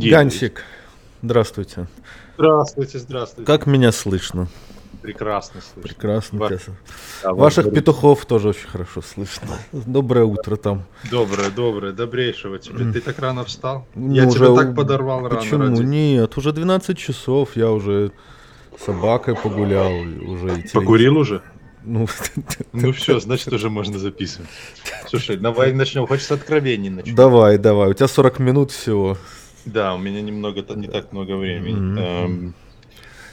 Гансик, здравствуйте. Здравствуйте, здравствуйте. Как меня слышно? Прекрасно слышно. Прекрасно. Ва- Да, Ваших вам петухов тоже очень хорошо слышно. Доброе утро там. Доброе, доброе, добрейшего тебе. Ты так рано встал? Ну, Я уже тебя так подорвал рано. Почему? ради- Нет, уже 12 часов, я уже с собакой погулял, уже Покурил уже? Ну, Ну все, значит уже можно записывать. Слушай, давай начнем. Хочешь с откровений начнем? давай, давай, у тебя 40 минут всего. Да, у меня немного, не так много времени. Эм,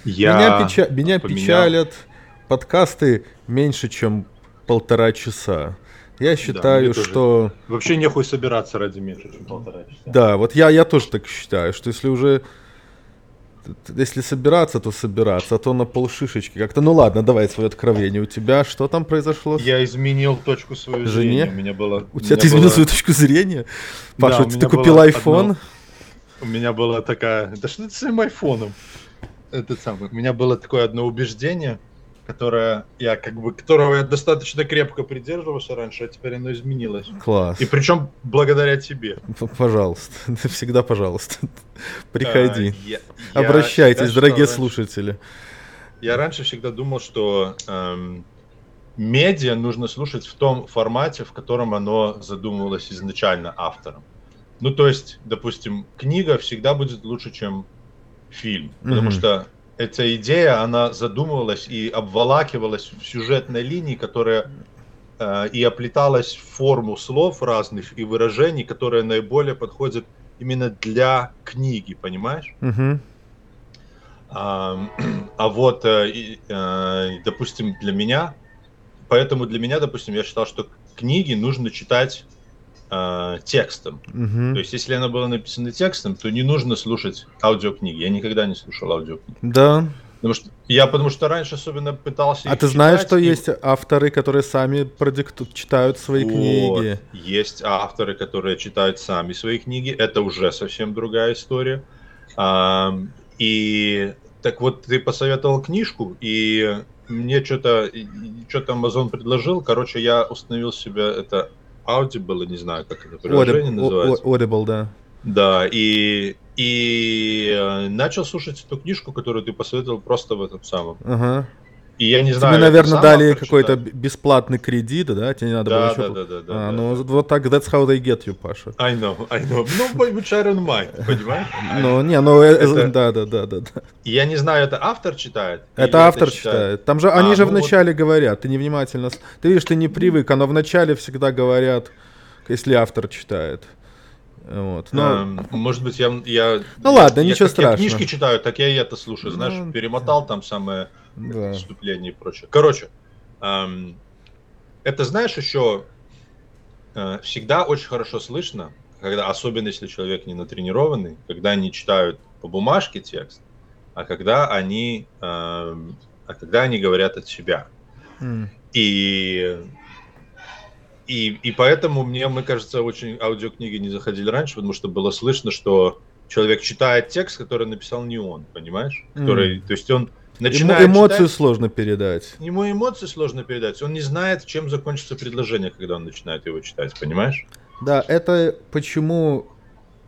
Я Меня, печа- меня поменял- печалят подкасты меньше, чем полтора часа. Я считаю, тоже. что... Вообще нехуй собираться ради меньше, чем полтора часа. Да, вот я, я тоже так считаю, что если уже... Если собираться, то собираться, а то на полшишечки как-то... Ну ладно, давай свое откровение. У тебя что там произошло? Я изменил точку своего Жене? зрения. У меня было... У у тебя меня ты изменил было- свою точку зрения? Да, Паша, у ты купил iPhone? одно- У меня была такая... Да что ты с своим айфоном? Это самое. У меня было такое одно убеждение, которое я как бы... Которого я достаточно крепко придерживался раньше, а теперь оно изменилось. Класс. И причем благодаря тебе. Пожалуйста, всегда пожалуйста. Приходи. А, я- я Обращайтесь, всегда дорогие раньше- слушатели. Я раньше всегда думал, что эм, медиа нужно слушать в том формате, в котором оно задумывалось изначально автором. Ну, то есть, допустим, книга всегда будет лучше, чем фильм, потому Мгм. что эта идея, она задумывалась и обволакивалась в сюжетной линии, которая э, и оплеталась в форму слов разных и выражений, которые наиболее подходят именно для книги, понимаешь? Мгм. А, а вот, э, э, допустим, для меня, поэтому для меня, допустим, я считал, что книги нужно читать э, текстом. Мгм. То есть, если она была написана текстом, то не нужно слушать аудиокниги. Я никогда не слушал аудиокниги. Да. Потому что я потому что раньше особенно пытался. А ты знаешь, читать, что и- есть авторы, которые сами продикту... читают свои Вот. книги? Есть авторы, которые читают сами свои книги. Это уже совсем другая история. Ам, И так вот, ты посоветовал книжку, и мне что-то что-то Amazon предложил. Короче, я установил себе это Audible, не знаю, как это приложение называется. Audible, да. Да, и, и э, начал слушать эту книжку, которую ты посоветовал просто в этом самом. Ага. И я не знаю. Тебе, это наверное, дали какой-то читает? бесплатный кредит, да? Тебе не надо было Да, ничего да, пл- да, да, да, А, да, ну да. вот так, that's how they get you, Паша. I know, I know. Ну, which I don't mind, понимаешь? Ну, не, ну, э, э, Это- да, да, да, да, да. Я не знаю, это автор читает? Это автор читает. Там же, А, они же ну вот- вначале говорят, ты невнимательно... Ты видишь, ты не привык, но вначале всегда говорят, если автор читает. Вот. Но, Эм, может быть, я... я Ну ладно, я, ничего как я страшного. книжки читаю, так я и это слушаю. Знаешь, Ну, перемотал там самое да. и прочее. Короче, эм, это знаешь еще э, всегда очень хорошо слышно, когда, особенно если человек не натренированный, когда они читают по бумажке текст, а когда они, эм, а когда они говорят от себя. М. И, и, и поэтому мне, мне кажется, очень аудиокниги не заходили раньше, потому что было слышно, что человек читает текст, который написал не он, понимаешь? Который, То есть он Начинает эмоцию читать, сложно передать. ему эмоции сложно передать, он не знает, чем закончится предложение, когда он начинает его читать, понимаешь? Да, это почему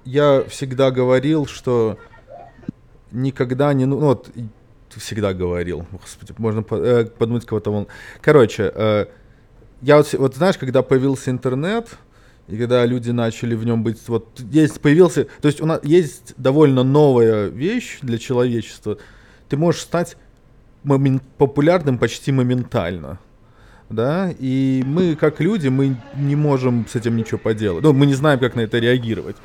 я всегда говорил, что никогда не... Ну, ну вот, всегда говорил. Господи, можно э, подумать кого-то вон. Короче, э, я вот, вот знаешь, когда появился интернет, и когда люди начали в нем быть... Вот есть, появился... То есть у нас есть довольно новая вещь для человечества. Ты можешь стать момент- популярным почти моментально да, и мы, как люди, мы не можем с этим ничего поделать. Ну, мы не знаем, как на это реагировать.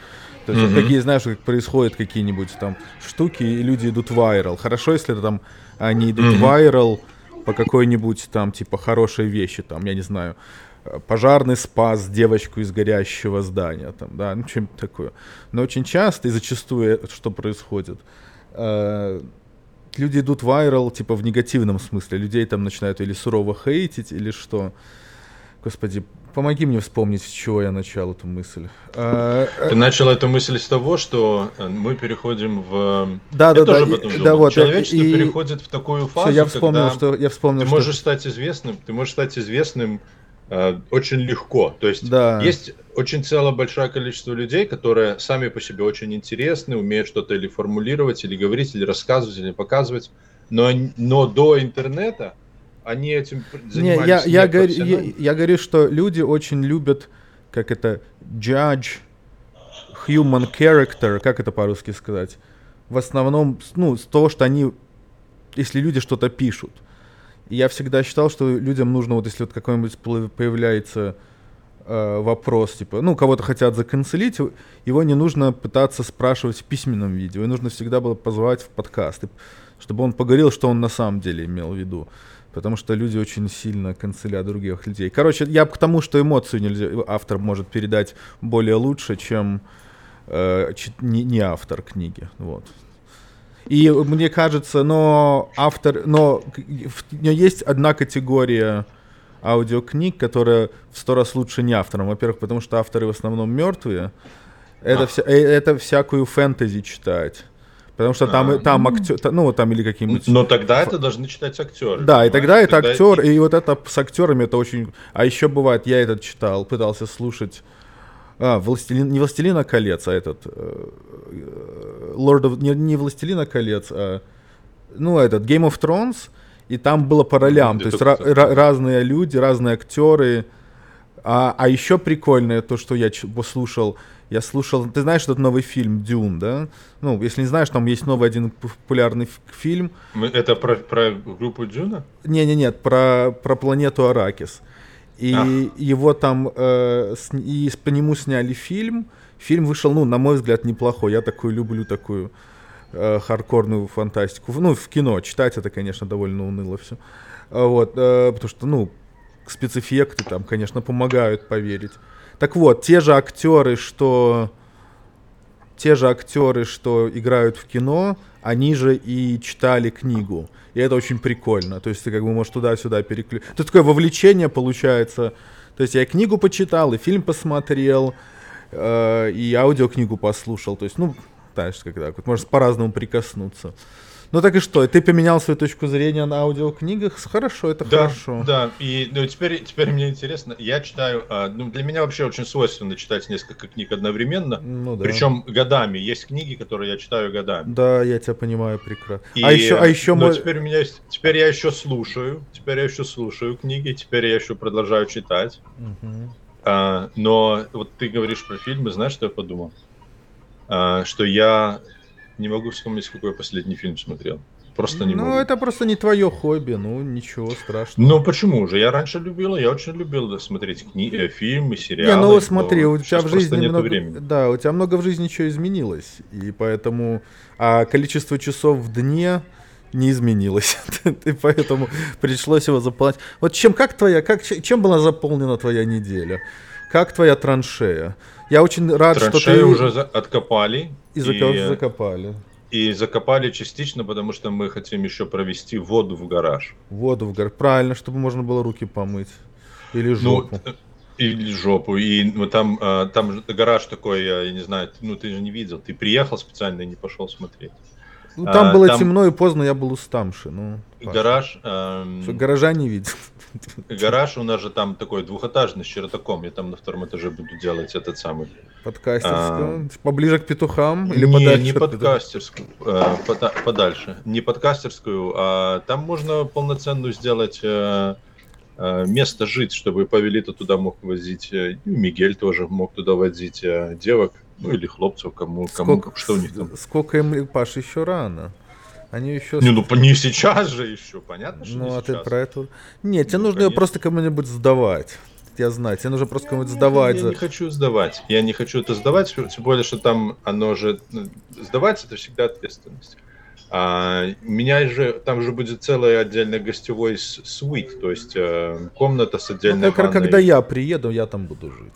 То есть, Мгм. какие, знаешь, как происходят какие-нибудь там штуки, и люди идут вайрал. Хорошо, если там они идут Мгм. вайрал по какой-нибудь там, типа, хорошей вещи, там, я не знаю, э, пожарный спас девочку из горящего здания, там, да, ну, чем такое. Но очень часто и зачастую э, что происходит? Э, люди идут вайрал, типа, в негативном смысле. Людей там начинают или сурово хейтить, или что. Господи, помоги мне вспомнить, с чего я начал эту мысль. А, э, Ты начал эту мысль с того, что э, мы переходим в... Да, да, да, и- да, вот, Человечество и- переходит в такую фазу, я вспомнил, что я вспомнил, ты что можешь стать известным, ты можешь стать известным очень легко. То есть Да. есть очень целое большое количество людей, которые сами по себе очень интересны, умеют что-то или формулировать, или говорить, или рассказывать, или показывать. Но, но до интернета они этим пр- Не, занимались я, я, говорю, я, я говорю, что люди очень любят, как это, judge human character, как это по-русски сказать? В основном, ну, с того, что они, если люди что-то пишут. Я всегда считал, что людям нужно, вот если вот какой-нибудь появляется э, вопрос, типа, ну, кого-то хотят заканцелить, его не нужно пытаться спрашивать в письменном виде, его нужно всегда было позвать в подкаст, чтобы он поговорил, что он на самом деле имел в виду. Потому что люди очень сильно канцелят других людей. Короче, я к тому, что эмоцию нельзя, автор может передать более лучше, чем э, не, не автор книги. Вот. И мне кажется, но автор, но нее есть одна категория аудиокниг, которая в сто раз лучше не автором. Во-первых, потому что авторы в основном мертвые. Это, А. вся, э, это всякую фэнтези читать. Потому что там, А, там актер, ну, там или какие-нибудь... Но тогда это должны читать актеры. Да, и тогда это Тогда актер, и вот это с актерами это очень. А еще бывает, я этот читал, пытался слушать. А, Властелин, не Властелина колец, а этот. э, э, Lord of, не, не Властелина колец, а. Ну, этот Game of Thrones. И там было по ролям. Где То есть ра- ра- разные люди, разные актеры. А, а еще прикольное то, что я послушал. Я слушал. Ты знаешь этот новый фильм Дюн, да? Ну, если не знаешь, там есть новый один популярный фильм. Это про, про группу Джуна? Не-не, нет, про, про планету Аракис. И А. его там, э, с- и по нему сняли фильм. Фильм вышел, ну, на мой взгляд, неплохой. Я такую люблю, такую э, хардкорную фантастику. Ну, в кино читать это, конечно, довольно уныло все. Вот, э, потому что, ну, спецэффекты там, конечно, помогают поверить. Так вот, те же актеры, что те же актеры, что играют в кино, они же и читали книгу. И это очень прикольно. То есть ты как бы можешь туда-сюда переключить. Тут такое вовлечение получается. То есть я книгу почитал, и фильм посмотрел, э, и аудиокнигу послушал. То есть, ну, знаешь, когда можно по-разному прикоснуться. Ну так и что, ты поменял свою точку зрения на аудиокнигах? Хорошо, это Да, хорошо. да. И ну, теперь, теперь мне интересно, я читаю, а, ну, для меня вообще очень свойственно читать несколько книг одновременно. Ну да. Причем годами. Есть книги, которые я читаю годами. Да, я тебя понимаю прекрасно. И, а еще, а еще мой- теперь у меня есть, теперь я еще слушаю, теперь я еще слушаю книги, теперь я еще продолжаю читать. Мгм. А, но вот ты говоришь про фильмы, знаешь, что я подумал? А, что я не могу вспомнить, какой я последний фильм смотрел. Просто не ну, могу. это просто не твое хобби, ну ничего страшного. Ну почему же? Я раньше любил, я очень любил смотреть кни- э, фильмы, сериалы. Не, ну но смотри, у тебя в жизни много, времени. да, у тебя много в жизни чего изменилось, и поэтому, а количество часов в дне не изменилось, и поэтому пришлось его заполнять. Вот чем, как твоя, как, чем была заполнена твоя неделя? Как твоя траншея? Я очень рад, что Траншеи ты уже за- откопали и и, зако- закопали. и закопали частично, потому что мы хотим еще провести воду в гараж. Воду в гор. Правильно, чтобы можно было руки помыть. Или жопу. Ну, или жопу. И ну, там, а, там гараж такой, я, не знаю, ну ты же не видел. Ты приехал специально и не пошел смотреть. Ну, там а, было там- темно и поздно, я был уставший. Ну. Гараж, эм, Что, гаража не видел. Гараж у нас же там такой двухэтажный с чердаком. Я там на втором этаже буду делать этот самый. Подкастерскую. Поближе к петухам или А. не, подальше? не подкастерскую, э, пода- подальше. Не подкастерскую, а там можно полноценную сделать э, э, место жить, чтобы Павелита туда мог возить, э, и Мигель тоже мог туда возить девок, ну или хлопцев, кому, кому Сколько, что у них там. Сколько им, Паш, еще рано. Они еще... Не, ну не сейчас же еще, понятно, что Ну, а ты сейчас. про это... Нет, тебе Ну, нужно ее конечно. просто кому-нибудь сдавать. Я знаю, тебе нужно просто кому-нибудь Я- сдавать. Я за- не хочу сдавать. Я не хочу это сдавать, тем более, что там оно же... ну, Сдавать это всегда ответственность. А, у меня же... Там же будет целый отдельный гостевой с- свит, то есть э, комната с Ну, отдельной как- ванной. когда я приеду, я там буду жить.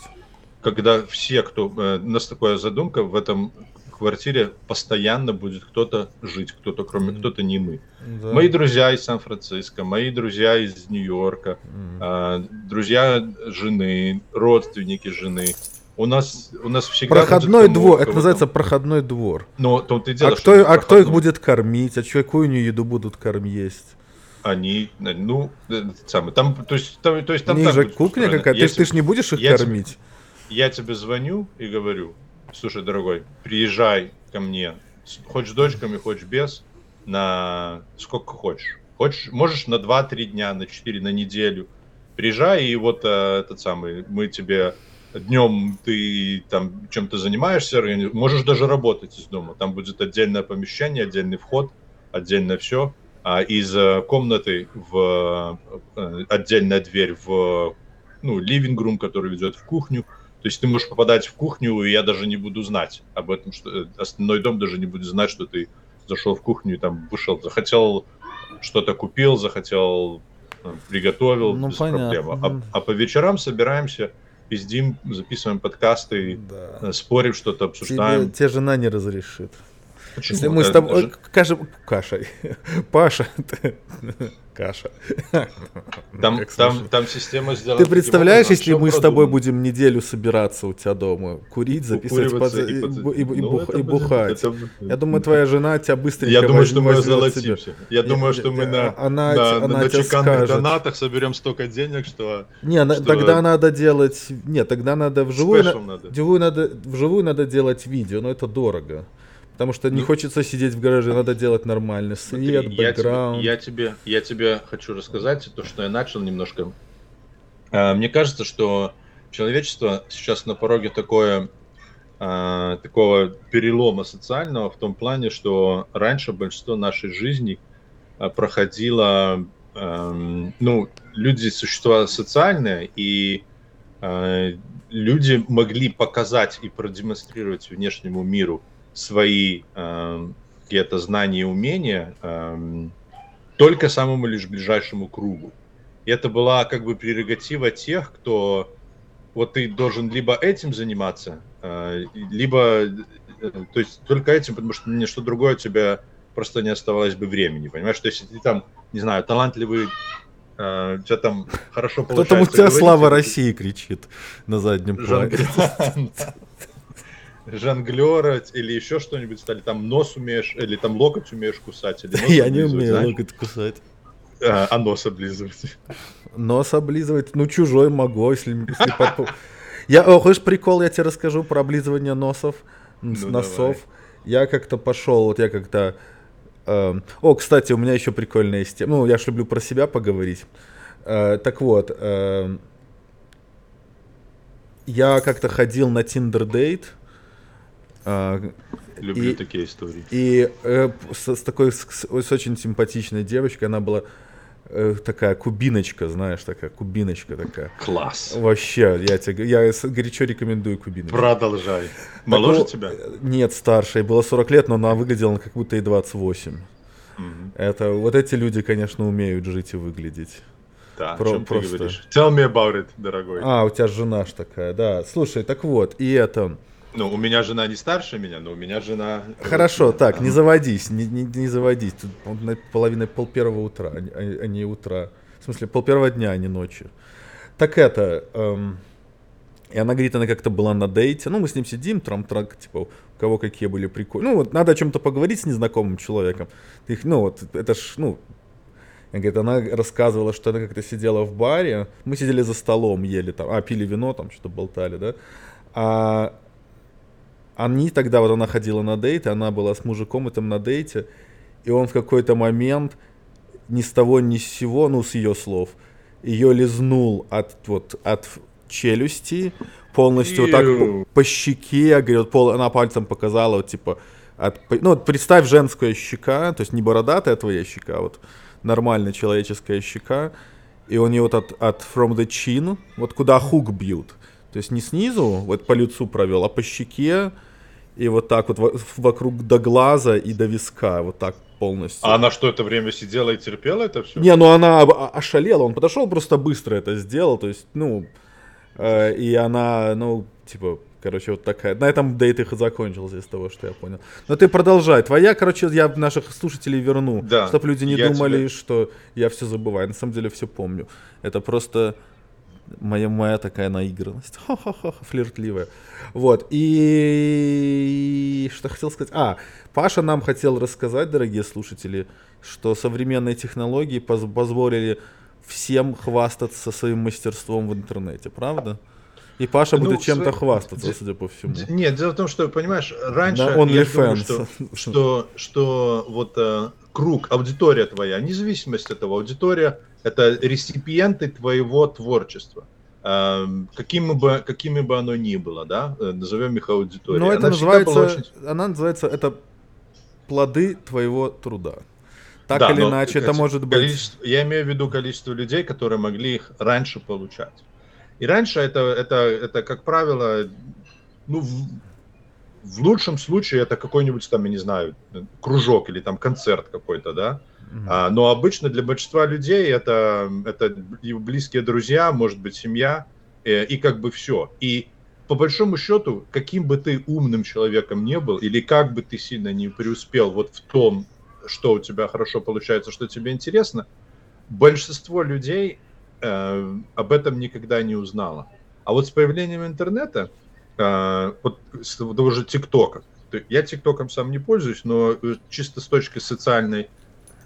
Когда все, кто... э, у нас такая задумка, в этом квартире постоянно будет кто-то жить, кто-то кроме... Мгм. Кто-то не мы. Да. Мои друзья из Сан-Франциско, мои друзья из Нью-Йорка, М. а, друзья жены, родственники жены. У нас, у нас всегда Проходной будет двор, это называется проходной двор. Но в том-то и А кто, а кто их будет кормить? А чё, какую они еду будут кормить есть? они, ну, э, самый, там, то есть, там, то есть там У них же кухня какая-то, ты, ты ж не будешь их я кормить? Тебе, я тебе звоню и говорю, слушай, дорогой, приезжай ко мне, хочешь дочками, хочешь без, на сколько хочешь. Хочешь, можешь на 2-3 дня, на 4, на неделю. Приезжай, и вот э, этот самый, мы тебе днем ты там чем-то занимаешься, можешь даже работать из дома. Там будет отдельное помещение, отдельный вход, отдельное все. А из э, комнаты в э, отдельная дверь в ну, room, который ведет в кухню. То есть ты можешь попадать в кухню, и я даже не буду знать об этом, что э, остальной дом даже не будет знать, что ты зашел в кухню и там вышел, захотел что-то купил, захотел приготовил ну, без понятно. проблем. А, а по вечерам собираемся, пиздим, записываем подкасты, да. спорим, что-то обсуждаем. Тебе, тебе жена не разрешит. Почему? Если мы с тобой... Даже... Каша... Кашей. Паша. Каша. Там, там, там система сделана... Ты представляешь, если мы с тобой будем неделю собираться у тебя дома, курить, записывать под... и, и, и, ну, бух... и бухать? Это... Я думаю, твоя жена тебя быстренько Я думаю, что мы золотимся. Я думаю, что мы на, она, на, она на чеканных донатах соберем столько денег, что... Не, что... тогда надо делать... Нет, тогда надо вживую... надо. Вживую надо, вживую надо делать видео, но это дорого. Потому что не ну, хочется сидеть в гараже, надо делать нормальный свет, смотри, бэкграунд. Я тебе, я, тебе, я тебе хочу рассказать то, что я начал немножко. А, мне кажется, что человечество сейчас на пороге такое, а, такого перелома социального в том плане, что раньше большинство нашей жизни а, проходило, ну, люди существа социальные, и люди могли показать и продемонстрировать внешнему миру свои э, какие-то знания и умения э, только самому лишь ближайшему кругу. И это была как бы прерогатива тех, кто вот ты должен либо этим заниматься, э, либо э, то есть только этим, потому что ничто другое у тебя просто не оставалось бы времени, понимаешь? То есть ты там, не знаю, талантливый Uh, у тебя там хорошо получается. Кто там у тебя говорить, слава России кричит на заднем плане. жонглера или еще что-нибудь стали, там нос умеешь, или там локоть умеешь кусать, или Я не умею знаешь? локоть кусать. А, а нос облизывать? Нос облизывать? Ну, чужой могу, если... если под... Я, о, хочешь прикол, я тебе расскажу про облизывание носов, ну, носов. Давай. Я как-то пошел, вот я как-то... Э, о, кстати, у меня еще прикольная есть тема. Ну, я ж люблю про себя поговорить. Э, так вот, э, я как-то ходил на Tinder Date, Люблю и, такие истории. И э, с, с такой, с, с очень симпатичной девочкой, она была э, такая кубиночка, знаешь, такая кубиночка такая. Класс. Вообще, я тебе, я горячо рекомендую кубиночку. Продолжай. Моложе так, тебя? Нет, старше, ей было 40 лет, но она выглядела как будто и 28. Угу. Это, вот эти люди, конечно, умеют жить и выглядеть. Да, Про, о чем просто... ты говоришь? Tell me about it, дорогой. А, у тебя жена ж такая, да. Слушай, так вот, и это... Ну, у меня жена не старше меня, но у меня жена... Хорошо, так, не заводись, не, не, не заводись. Тут половина пол первого утра, а, а не утра. В смысле, пол первого дня, а не ночью. Так это... Эм, и она говорит, она как-то была на дейте. Ну, мы с ним сидим, трам-трак, типа, у кого какие были прикольные. Ну, вот надо о чем-то поговорить с незнакомым человеком. Ты, ну, вот, это ж, ну, Говорит, она рассказывала, что она как-то сидела в баре, мы сидели за столом, ели там, а, пили вино, там что-то болтали, да, а они тогда, вот она ходила на дейт, она была с мужиком этом на дейте, и он в какой-то момент ни с того ни с сего, ну, с ее слов, ее лизнул от, вот, от челюсти, полностью вот так по, по щеке, говорит, пол, она пальцем показала, вот, типа, от, ну, вот представь женская щека, то есть не бородатая твоя щека, а вот нормальная человеческая щека, и у нее вот от, от from the chin, вот куда хук бьют, то есть не снизу, вот по лицу провел, а по щеке и вот так вот вокруг до глаза и до виска, вот так полностью. А она что, это время сидела и терпела это все? Не, ну она ошалела, он подошел просто быстро это сделал, то есть, ну, э, и она, ну, типа, короче, вот такая. На этом дейт их и закончился из того, что я понял. Но ты продолжай. Твоя, короче, я наших слушателей верну, да, чтобы люди не думали, тебе... что я все забываю. На самом деле все помню. Это просто Моя, моя такая наигранность. Ха-ха-ха, флиртливая. Вот. И что хотел сказать? А, Паша нам хотел рассказать, дорогие слушатели, что современные технологии позволили всем хвастаться своим мастерством в интернете, правда? И Паша ну, будет чем-то хвастаться, судя по всему. Нет, дело в том, что, понимаешь, раньше я думаю, что, что, что вот э, круг, аудитория твоя, независимость этого аудитория, это реципиенты твоего творчества. Э, какими бы, какими бы оно ни было, да, э, назовем их аудиторией. Но это она называется, очень... она называется, это плоды твоего труда. Так да, или иначе, это может быть... Я имею в виду количество людей, которые могли их раньше получать. И раньше это, это, это как правило, ну, в, лучшем случае это какой-нибудь там, я не знаю, кружок или там концерт какой-то, да. Mm-hmm. А, но обычно для большинства людей это, это близкие друзья, может быть, семья, э, и как бы все. И по большому счету, каким бы ты умным человеком не был, или как бы ты сильно не преуспел вот в том, что у тебя хорошо получается, что тебе интересно, большинство людей э, об этом никогда не узнала. А вот с появлением интернета, э, вот того же ТикТока, я ТикТоком сам не пользуюсь, но э, чисто с точки социальной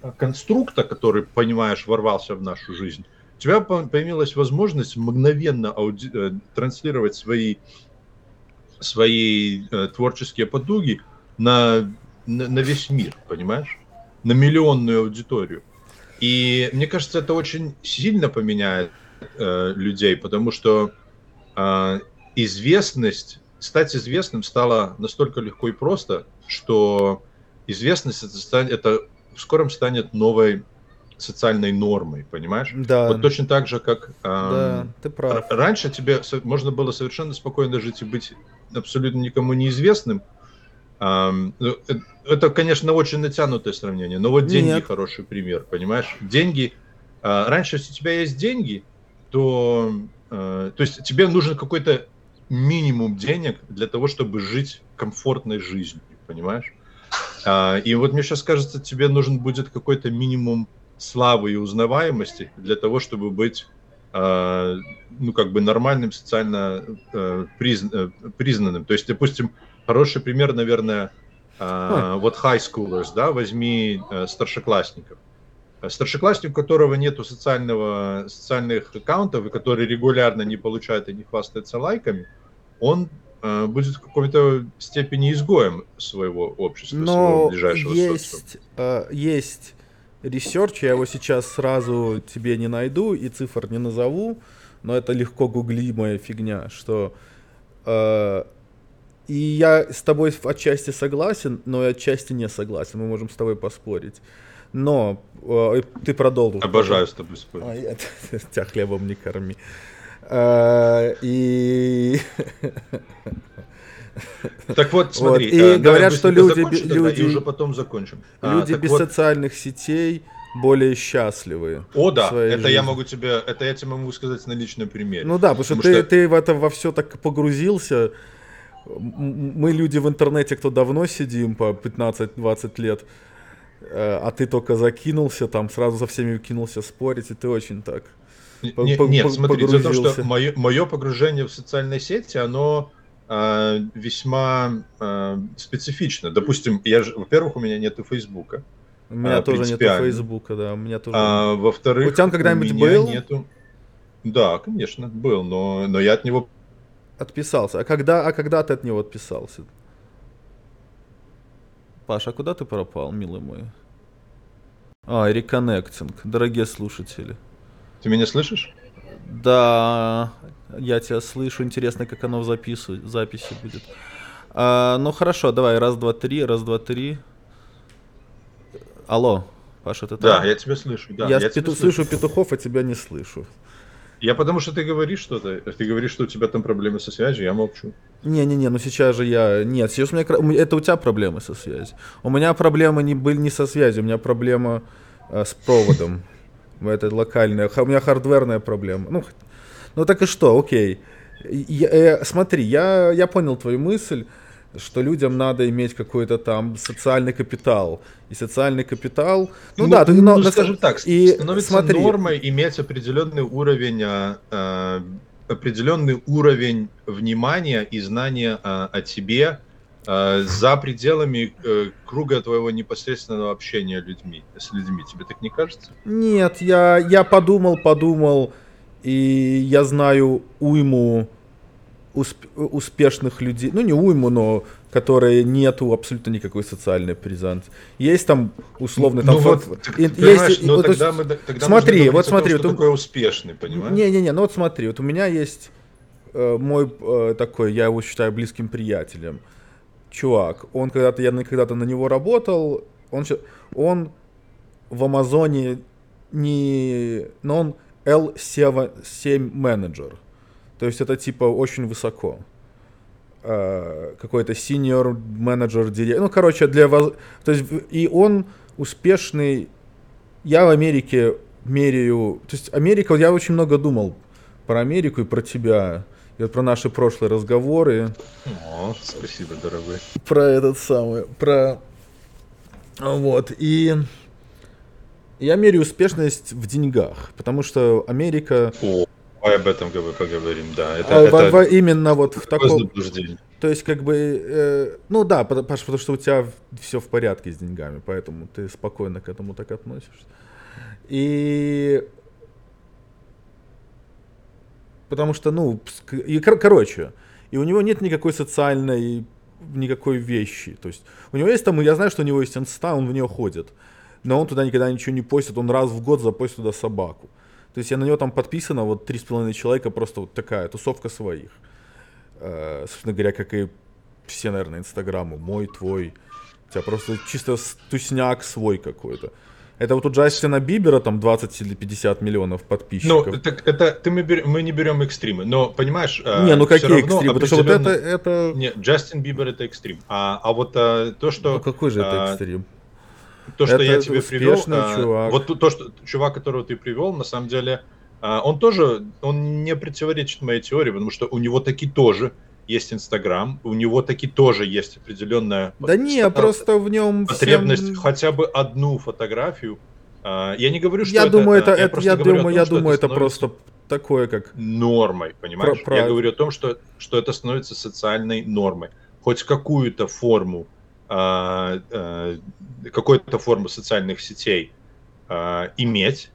э, конструкта, который, понимаешь, ворвался в нашу жизнь, у тебя появилась возможность мгновенно ауди- э, транслировать свои, свои э, творческие потуги на, на, на весь мир, понимаешь? На миллионную аудиторию. И мне кажется, это очень сильно поменяет э, людей, потому что э, известность, стать известным стало настолько легко и просто, что известность это, это в скором станет новой социальной нормой, понимаешь? Да. Вот точно так же, как э, да, ты прав. раньше тебе можно было совершенно спокойно жить и быть абсолютно никому неизвестным, ну, э, это, конечно, очень натянутое сравнение, но вот деньги Нет. хороший пример, понимаешь? Деньги. А, раньше, если у тебя есть деньги, то, э, то есть тебе нужен какой-то минимум денег для того, чтобы жить комфортной жизнью, понимаешь? А, и вот мне сейчас кажется, тебе нужен будет какой-то минимум славы и узнаваемости для того, чтобы быть а, ну, как бы нормальным, социально э, признанным. То есть, допустим, Хороший пример, наверное, э, вот high schoolers, да, возьми э, старшеклассников. Старшеклассник, у которого нету социального, социальных аккаунтов и который регулярно не получает и не хвастается лайками, он э, будет в какой-то степени изгоем своего общества, Но своего ближайшего есть, э, есть research, я его сейчас сразу тебе не найду и цифр не назову, но это легко гуглимая фигня, что э, и я с тобой отчасти согласен, но и отчасти не согласен. Мы можем с тобой поспорить. Но э, ты продолжил. Обожаю с тобой спорить. Я, тебя хлебом не корми. А, и... Так вот, смотри. Вот. И э, говорят, что люди, люди, уже потом закончим. Люди а, без вот... социальных сетей более счастливые. О, да, это жизни. я могу тебе, это я тебе могу сказать на личном примере. Ну да, потому, потому что, что ты, ты в это во все так погрузился, мы люди в интернете, кто давно сидим по 15-20 лет, э, а ты только закинулся, там сразу со всеми кинулся спорить, и ты очень так не, по, Нет, по, смотри, дело в том, что мое, мое погружение в социальные сети, оно э, весьма э, специфично. Допустим, я же, во-первых, у меня нету Фейсбука. У меня а, тоже нету Фейсбука, да, у меня тоже. А, во-вторых, у тебя когда-нибудь был? Нету... Да, конечно, был, но, но я от него Отписался. А когда, а когда ты от него отписался? Паша, а куда ты пропал, милый мой? А, реконнектинг. Дорогие слушатели. Ты меня слышишь? Да, я тебя слышу. Интересно, как оно в запису, записи будет. А, ну хорошо, давай, раз, два, три, раз, два, три. Алло, Паша, ты там? Да, я тебя слышу. Да, я я пету- слышу. слышу петухов, а тебя не слышу. Я потому что ты говоришь что-то, ты говоришь, что у тебя там проблемы со связью, я молчу. Не-не-не, ну сейчас же я... Нет, сейчас у меня... Это у тебя проблемы со связью. У меня проблемы не были не со связью, у меня проблема э, с проводом. Это локальная. У меня хардверная проблема. Ну, ну так и что, окей. Я, э, смотри, я, я понял твою мысль. что людям надо иметь какой-то там социальный капитал. И социальный капитал... Ну, ну да, ну, но, ну, скажем так, и становится смотри, нормой иметь определенный уровень, э, определенный уровень внимания и знания э, о тебе за пределами э, круга твоего непосредственного общения людьми, с людьми. Тебе так не кажется? Нет, я, я подумал, подумал, и я знаю уйму усп успешных людей, ну не уйму, но которые нету абсолютно никакой социальной презентации. Есть там условно там ну, вот, вот есть, ну, вот, тогда мы, тогда смотри, вот смотри, том, вот, такое успешный, понимаешь? Не, не, не, ну вот смотри, вот у меня есть э, мой э, такой, я его считаю близким приятелем, чувак. Он когда-то я когда-то на него работал, он он в Амазоне не, но он L7 менеджер. То есть это типа очень высоко. Uh, какой-то senior менеджер, директор. Ну, короче, для вас... То есть, и он успешный... Я в Америке меряю... То есть, Америка... Я очень много думал про Америку и про тебя. И вот про наши прошлые разговоры. О, спасибо, дорогой. Про этот самый... Про... Вот. И... Я меряю успешность в деньгах, потому что Америка... О Давай об этом поговорим, да. Это, а, это в, именно вот в таком... То есть, как бы, э, ну да, Паш, потому что у тебя все в порядке с деньгами, поэтому ты спокойно к этому так относишься. И потому что, ну, и, короче, и у него нет никакой социальной никакой вещи. То есть у него есть там, я знаю, что у него есть инста, он в нее ходит, но он туда никогда ничего не постит, он раз в год запостит туда собаку. То есть я на него там подписано, вот три с половиной человека, просто вот такая тусовка своих. Э, собственно говоря, как и все, наверное, инстаграмы, мой, твой. У тебя просто чисто тусняк свой какой-то. Это вот у Джастина Бибера там 20 или 50 миллионов подписчиков. Ну, так это ты мы, берем, мы не берем экстримы, но понимаешь? Э, не, ну какие экстримы? Потому что вот это, это... Не, Джастин Бибер это экстрим. А, а вот а, то, что... Ну какой же это а, экстрим? то, что это я тебе привел, а, чувак. вот то, что чувак, которого ты привел, на самом деле, а, он тоже, он не противоречит моей теории, потому что у него таки тоже есть Инстаграм, у него таки тоже есть определенная да не, просто в нем потребность всем... хотя бы одну фотографию. А, я не говорю, что я это, думаю, это, я, это, я думаю, том, я думаю, это, это просто такое как нормой, понимаешь? Про, я говорю о том, что что это становится социальной нормой, хоть какую-то форму а, а, какой-то форму социальных сетей а, иметь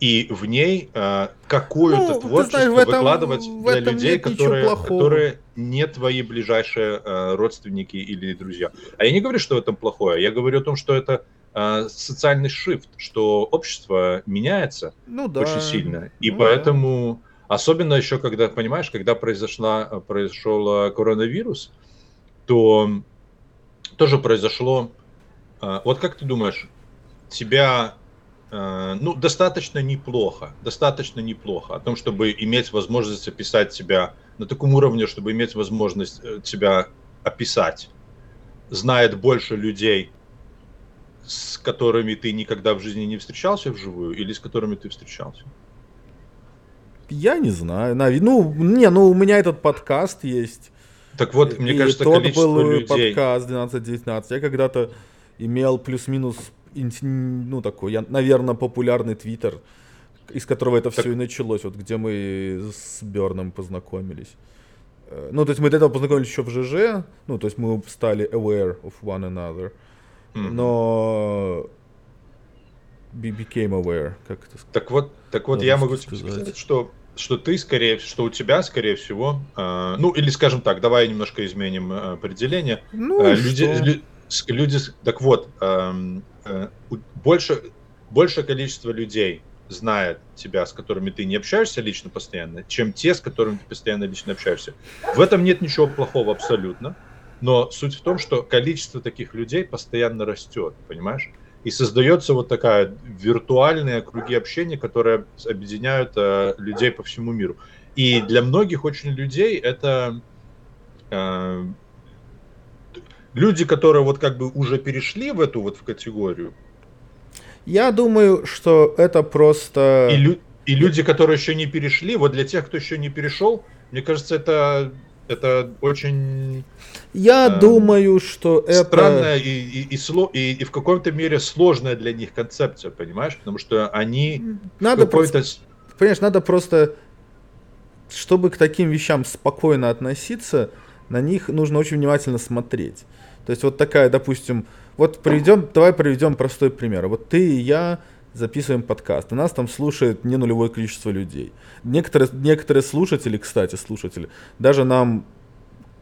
и в ней а, какое-то ну, творчество знаешь, этом, выкладывать для людей, которые, которые не твои ближайшие а, родственники или друзья. А я не говорю, что в этом плохое, я говорю о том, что это а, социальный шифт, что общество меняется ну, да. очень сильно, и ну, поэтому да. особенно еще когда понимаешь, когда произошла произошел коронавирус, то тоже произошло. А, вот как ты думаешь, тебя ну, достаточно неплохо, достаточно неплохо о том, чтобы иметь возможность описать себя на таком уровне, чтобы иметь возможность себя э, описать, знает больше людей, с которыми ты никогда в жизни не встречался вживую, или с которыми ты встречался? Я не знаю. Ну, не, ну у меня этот подкаст есть. Так вот, мне и кажется, тот количество был людей... подкаст 12-19. Я когда-то имел плюс-минус, ну, такой, я, наверное, популярный твиттер, из которого это так... все и началось, вот где мы с Берном познакомились. Э, ну, то есть мы до этого познакомились еще в ЖЖ, ну, то есть мы стали aware of one another, mm-hmm. но became aware, как это сказать. Так вот, так вот, я могу сказать, сказать что что ты скорее, что у тебя скорее всего, э, ну или скажем так, давай немножко изменим э, определение. Ну, э, люди, лю, люди, так вот, э, больше большее количество людей знает тебя, с которыми ты не общаешься лично постоянно, чем те, с которыми ты постоянно лично общаешься. В этом нет ничего плохого абсолютно, но суть в том, что количество таких людей постоянно растет, понимаешь? и создается вот такая виртуальные круги общения, которые объединяют э, людей по всему миру. И для многих очень людей это э, люди, которые вот как бы уже перешли в эту вот в категорию. Я думаю, что это просто... И, лю- и люди, которые еще не перешли, вот для тех, кто еще не перешел, мне кажется, это, это очень Я эм, думаю, что это... Странная и, и, и, и, и в каком-то мере сложная для них концепция, понимаешь? Потому что они... Надо просто... Понимаешь, надо просто... Чтобы к таким вещам спокойно относиться, на них нужно очень внимательно смотреть. То есть вот такая, допустим, вот приведем, давай приведем простой пример. Вот ты и я записываем подкаст. У нас там слушает не нулевое количество людей. Некоторые, некоторые слушатели, кстати, слушатели, даже нам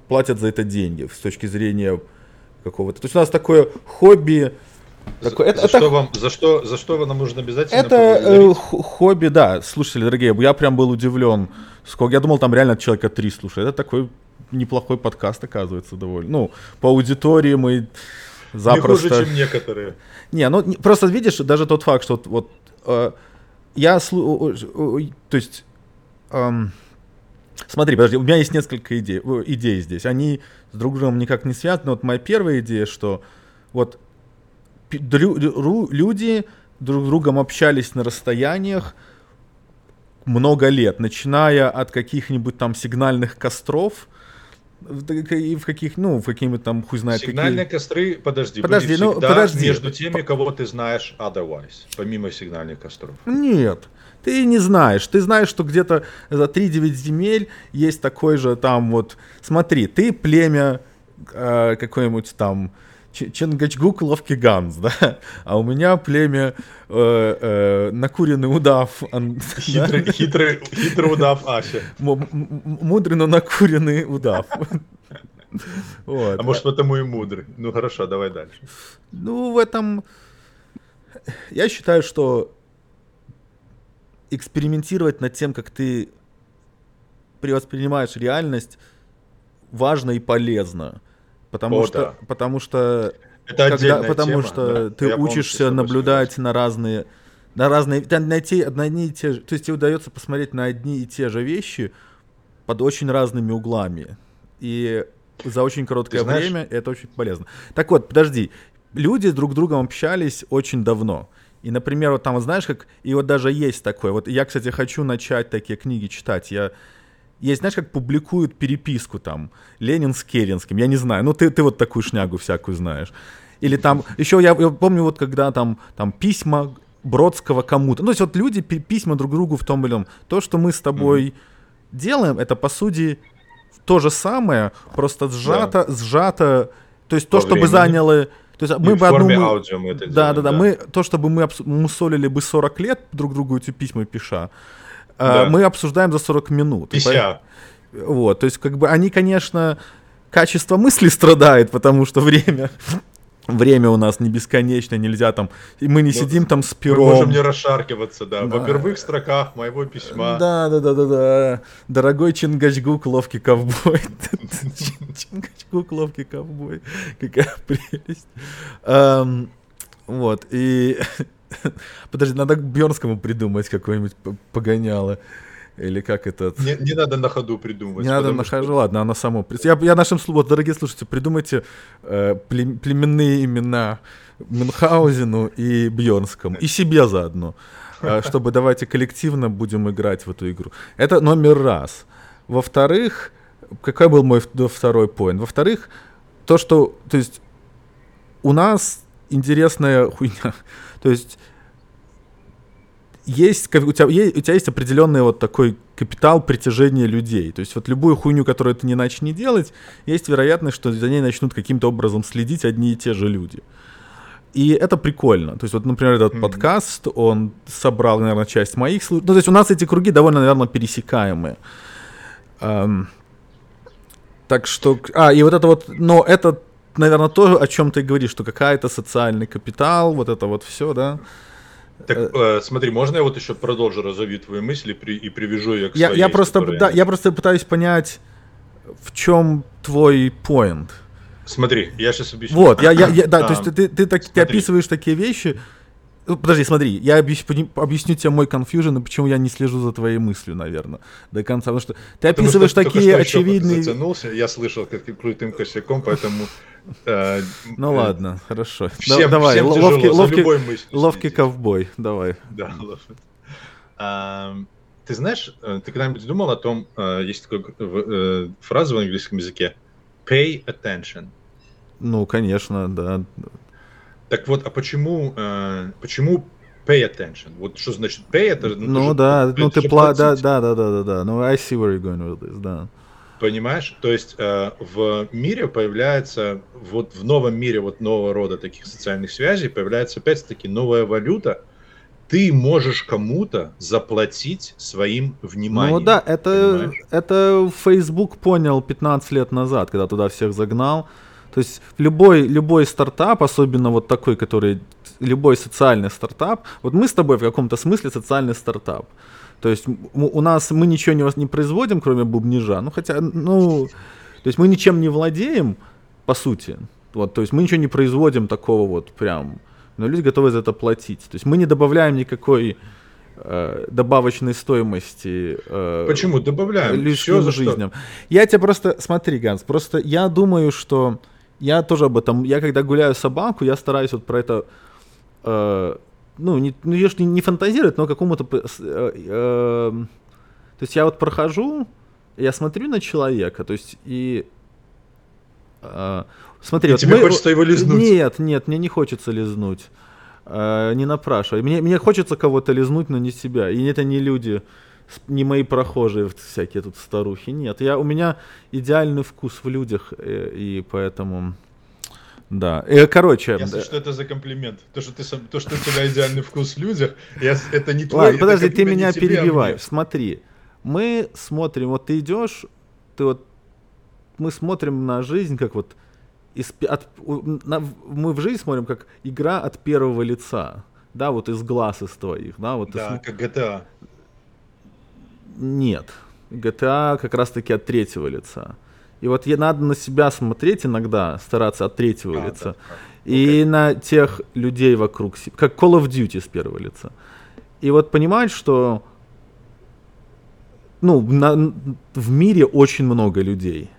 платят за это деньги с точки зрения какого-то. То есть у нас такое хобби. Такое, за, это, за, это, что вам, за, что, за что вам нужно обязательно Это э, хобби, да. Слушатели, дорогие, я прям был удивлен. Сколько, я думал, там реально человека три слушает. Это такой неплохой подкаст, оказывается, довольно. Ну, по аудитории мы запросто... Не хуже, чем некоторые. Не, ну просто видишь, даже тот факт, что вот, э, я, слу... то есть, эм, смотри, подожди, у меня есть несколько идей, идей здесь, они с друг другом никак не связаны. Вот моя первая идея, что вот люди друг с другом общались на расстояниях много лет, начиная от каких-нибудь там сигнальных костров, и в каких, ну, в какими там, хуй знает, Сигнальные какие... костры, подожди, подожди, ну, подожди. между теми, кого ты знаешь otherwise, помимо сигнальных костров. Нет, ты не знаешь. Ты знаешь, что где-то за 3-9 земель есть такой же там вот... Смотри, ты племя э, какое-нибудь там Чингачгук ловкий ганс, да, а у меня племя э, э, накуренный удав. Хитрый, да? хитрый, хитрый удав Ася. Мудрый, но накуренный удав. Вот. А может, потому и мудрый. Ну хорошо, давай дальше. Ну, в этом... Я считаю, что экспериментировать над тем, как ты воспринимаешь реальность, важно и полезно. Потому О, что, да. потому что, это когда, потому тема, что да. ты Я учишься наблюдать на разные, на разные, найти одни и те же, то есть тебе удается посмотреть на одни и те же вещи под очень разными углами и за очень короткое знаешь... время это очень полезно. Так вот, подожди, люди друг с другом общались очень давно. И, например, вот там, знаешь, как, и вот даже есть такое, вот я, кстати, хочу начать такие книги читать, я есть, знаешь, как публикуют переписку там, Ленин с Керенским, я не знаю, ну ты, ты вот такую шнягу всякую знаешь. Или там, еще я, я помню вот когда там, там письма Бродского кому-то. Ну, то есть вот люди письма друг другу в том или ином. То, что мы с тобой mm-hmm. делаем, это по сути то же самое, просто сжато, да. сжато. То есть По то, времени. чтобы заняло... То есть мы бы одну... аудио мы это да, делаем, да, да, да. Мы, то, чтобы мы мусолили бы 40 лет друг другу эти письма пиша, да. мы обсуждаем за 40 минут. Ися. Вот, то есть, как бы они, конечно, качество мысли страдает, потому что время время у нас не бесконечно, нельзя там, и мы не ну, сидим там с пером. Мы можем не расшаркиваться, да, да. во первых строках моего письма. Да, да, да, да, да. Дорогой Чингачгук, ловкий ковбой. Чингачгук, ловкий ковбой. Какая прелесть. Вот, и Подожди, надо к Бьернскому придумать какое-нибудь погоняло. Или как это? Не, не надо на ходу придумывать. Не надо на ходу, что... ладно, оно само. Я, я нашим вот, дорогие слушатели, придумайте э, племенные имена Мюнхгаузену и Бьернскому. И себе заодно. Э, чтобы давайте коллективно будем играть в эту игру. Это номер раз. Во-вторых, какой был мой второй поинт? Во-вторых, то, что, то есть, у нас интересная хуйня. То есть есть, у тебя, есть, у тебя есть определенный вот такой капитал притяжения людей. То есть вот любую хуйню, которую ты не начни делать, есть вероятность, что за ней начнут каким-то образом следить одни и те же люди. И это прикольно. То есть вот, например, этот mm-hmm. подкаст, он собрал, наверное, часть моих слушателей. Ну, то есть у нас эти круги довольно, наверное, пересекаемые. Эм, так что... А, и вот это вот... Но это наверное, то, о чем ты говоришь, что какая-то социальный капитал, вот это вот все, да. Так, э, э смотри, можно я вот еще продолжу разовью твои мысли при, и привяжу ее к я, я просто, да, я просто пытаюсь понять, в чем твой point. Смотри, я сейчас объясню. Вот, я, я, я да, а, то есть ты, ты, ты, так, ты описываешь такие вещи, подожди, смотри, я объясню, объясню тебе мой конфьюжн, и почему я не слежу за твоей мыслью, наверное, до конца. Потому что ты описываешь что такие очевидные... Затянулся, я слышал как крутым косяком, поэтому... Э, ну э, ладно, хорошо. Давай, ловкий, ловкий, ловкий, ловкий ковбой, давай. Да, а, ты знаешь, э, ты когда-нибудь думал о том, есть такая фраза в английском языке, pay attention. Ну, конечно, да. Так вот, а почему, э, почему pay attention? Вот что значит pay? Это, ну, ну же, да, ну ты пла... да, да, да, да, да, да. Ну, I see where you're going with this, да. Понимаешь? То есть э, в мире появляется, вот в новом мире вот нового рода таких социальных связей появляется опять-таки новая валюта. Ты можешь кому-то заплатить своим вниманием. Ну да, это, это Facebook понял 15 лет назад, когда туда всех загнал. То есть любой, любой стартап, особенно вот такой, который, любой социальный стартап, вот мы с тобой в каком-то смысле социальный стартап. То есть у нас мы ничего не, не производим, кроме бубнижа. Ну хотя, ну, то есть мы ничем не владеем, по сути. Вот, то есть мы ничего не производим такого вот прям. Но люди готовы за это платить. То есть мы не добавляем никакой э, добавочной стоимости. Э, Почему добавляем? Людским жизням. Что? Я тебе просто, смотри, Ганс, просто я думаю, что я тоже об этом, я когда гуляю собаку, я стараюсь вот про это э, ну, не, ну, ешь не, не фантазировать, но какому-то... Э, э, то есть я вот прохожу, я смотрю на человека, то есть и... Э, смотри, и вот тебе мы, хочется его лизнуть? Нет, нет, мне не хочется лизнуть. Э, не напрашивай. Мне, мне хочется кого-то лизнуть, но не себя. И это не люди, не мои прохожие всякие тут старухи. Нет, я, у меня идеальный вкус в людях, и, э, и поэтому... Да. И, короче. Ясно, что это за комплимент. То, что, ты, то, что у тебя идеальный вкус в людях, я, это не твой. Ладно, подожди, ты меня тебе, перебиваешь. А Смотри, мы смотрим, вот ты идешь, ты вот, мы смотрим на жизнь как вот из, от, на, мы в жизнь смотрим как игра от первого лица, да, вот из глаз из твоих, да, вот. Да, из, как GTA. Нет, GTA как раз таки от третьего лица. И вот ей надо на себя смотреть иногда, стараться от третьего а, лица. Да, И okay. на тех людей вокруг себя, как Call of Duty с первого лица. И вот понимать, что ну, на, в мире очень много людей.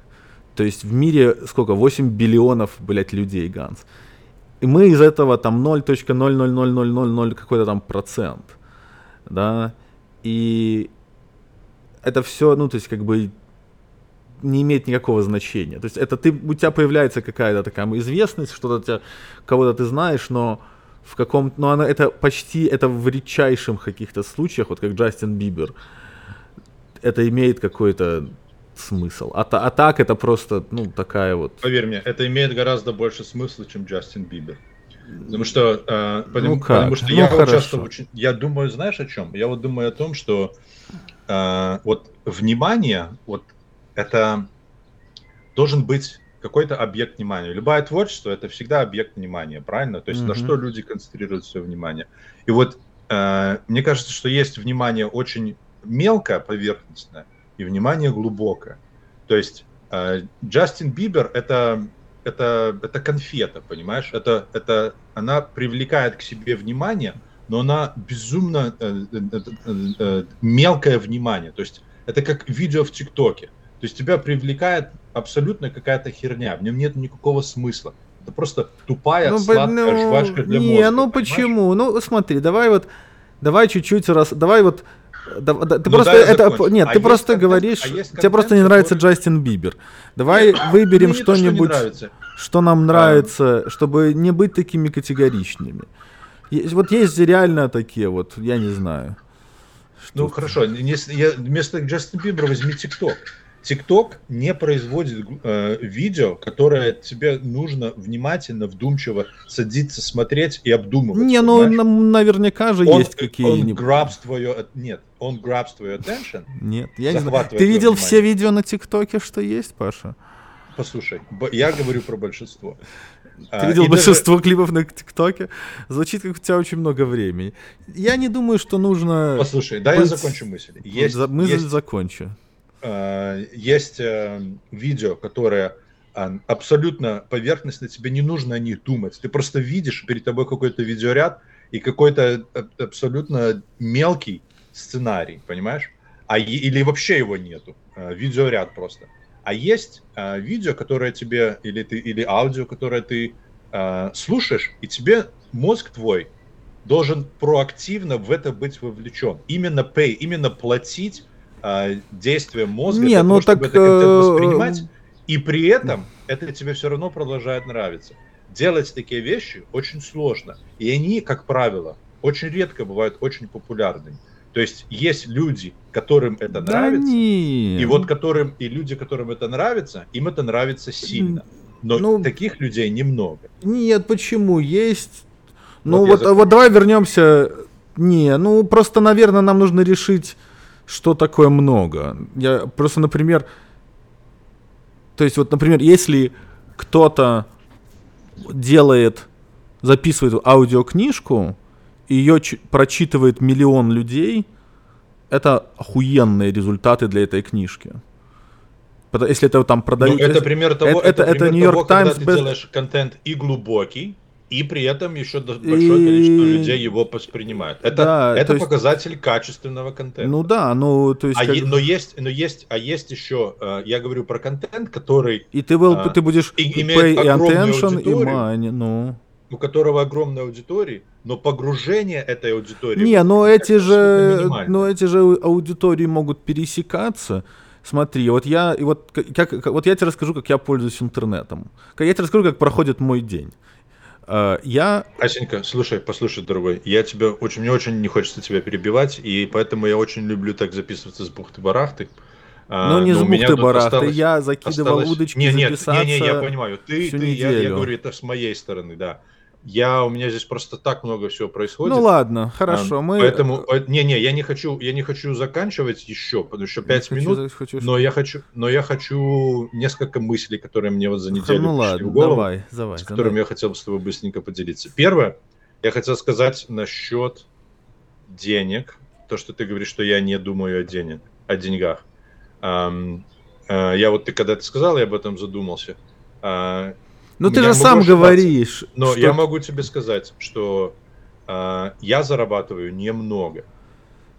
То есть в мире сколько? 8 биллионов, блядь, людей, Ганс. И мы из этого там 0.0000000 какой-то там процент. Да. И это все, ну, то есть как бы не имеет никакого значения. То есть это ты, у тебя появляется какая-то такая известность, что-то кого-то ты знаешь, но в каком но она это почти это в редчайших каких-то случаях, вот как Джастин Бибер, это имеет какой-то смысл. А, а так это просто, ну, такая вот... Поверь мне, это имеет гораздо больше смысла, чем Джастин Бибер. Потому что, э, потому, ну как? потому что ну, я хорошо. часто очень, я думаю, знаешь о чем? Я вот думаю о том, что э, вот внимание, вот это должен быть какой-то объект внимания. Любое творчество это всегда объект внимания, правильно? То есть mm-hmm. на что люди концентрируют свое внимание. И вот э, мне кажется, что есть внимание очень мелкое, поверхностное, и внимание глубокое. То есть э, Джастин Бибер это это это конфета, понимаешь? Это это она привлекает к себе внимание, но она безумно э, э, э, мелкое внимание. То есть это как видео в ТикТоке. То есть тебя привлекает абсолютно какая-то херня, в нем нет никакого смысла. Это просто тупая, ну, сладкая ну, жвачка для не, мозга. Не, ну понимаешь? почему? Ну смотри, давай вот, давай чуть-чуть раз, давай вот да, да, ты ну, просто это нет, а ты просто контент, говоришь, а контент, тебе просто не нравится который... Джастин Бибер. Давай нет, выберем ну, что-нибудь, что, что нам нравится, а... чтобы не быть такими категоричными. Вот есть реально такие вот, я не знаю. Ну хорошо, если я, вместо Джастина Бибера возьми ТикТок. TikTok не производит э, видео, которое тебе нужно внимательно, вдумчиво садиться, смотреть и обдумывать. Не, ну наверняка же он, есть какие-нибудь. Он grabs твое, нет, он grabs твою attention. Нет, я не знаю. Ты видел внимание. все видео на ТикТоке, что есть, Паша? Послушай, я говорю про большинство. Ты а, видел большинство даже... клипов на ТикТоке? Звучит, как у тебя очень много времени. Я не думаю, что нужно... Послушай, да, быть... я закончу мысль. Есть, мысль есть... закончу. Э, есть э, видео, которое э, абсолютно поверхностно, тебе не нужно о них думать. Ты просто видишь перед тобой какой-то видеоряд и какой-то абсолютно мелкий сценарий, понимаешь? А, или вообще его нету, видеоряд просто. А есть видео, которое тебе, или, ты, или аудио, которое ты слушаешь, и тебе мозг твой должен проактивно в это быть вовлечен. Именно pay, именно платить а, действия мозга не, для ну того, так, чтобы это контент воспринимать, и при этом это тебе все равно продолжает нравиться. Делать такие вещи очень сложно. И они, как правило, очень редко бывают очень популярными. То есть есть люди, которым это да нравится, нет. и вот которым и люди, которым это нравится, им это нравится сильно. Но ну, таких людей немного. Нет, почему есть? Ну вот, вот, вот давай вернемся. Не, ну просто, наверное, нам нужно решить, что такое много. Я просто, например, то есть вот, например, если кто-то делает, записывает аудиокнижку, ее прочитывает миллион людей, это охуенные результаты для этой книжки. Если это там продают... Ну, это пример того, это, это, это New York Times когда ты делаешь контент и глубокий, и при этом еще большое и... количество людей его воспринимают. Это, да, это показатель есть... качественного контента. Ну да, ну то есть. А как... е, но есть, но есть, а есть еще, э, я говорю про контент, который. И ты был, а, ты будешь и, pay attention и money, ну у которого огромная аудитория, но погружение этой аудитории... Не, но эти же, но эти же аудитории могут пересекаться. Смотри, вот я, и вот, как, вот я тебе расскажу, как я пользуюсь интернетом. Я тебе расскажу, как проходит мой день. Uh, я... Асенька, слушай, послушай, дорогой, я тебя очень, мне очень не хочется тебя перебивать, и поэтому я очень люблю так записываться с бухты-барахты. А, ну, не с бухты-барахты, я закидывал осталось... удочки не, нет, записаться не, не, я понимаю, ты, ты я, я говорю, это с моей стороны, да. Я, у меня здесь просто так много всего происходит. Ну ладно, хорошо, а, мы... Поэтому, не-не, я не хочу, я не хочу заканчивать еще, потому что 5 не минут, хочу, хочу, но я хочу, но я хочу несколько мыслей, которые мне вот за неделю ну, ладно, в голову, давай, давай, с которыми давай. я хотел бы с тобой быстренько поделиться. Первое, я хотел сказать насчет денег, то, что ты говоришь, что я не думаю о денег, о деньгах. Uh, я вот ты когда ты сказал, я об этом задумался. Ну ты же сам говоришь. Но что... я могу тебе сказать, что э, я зарабатываю немного.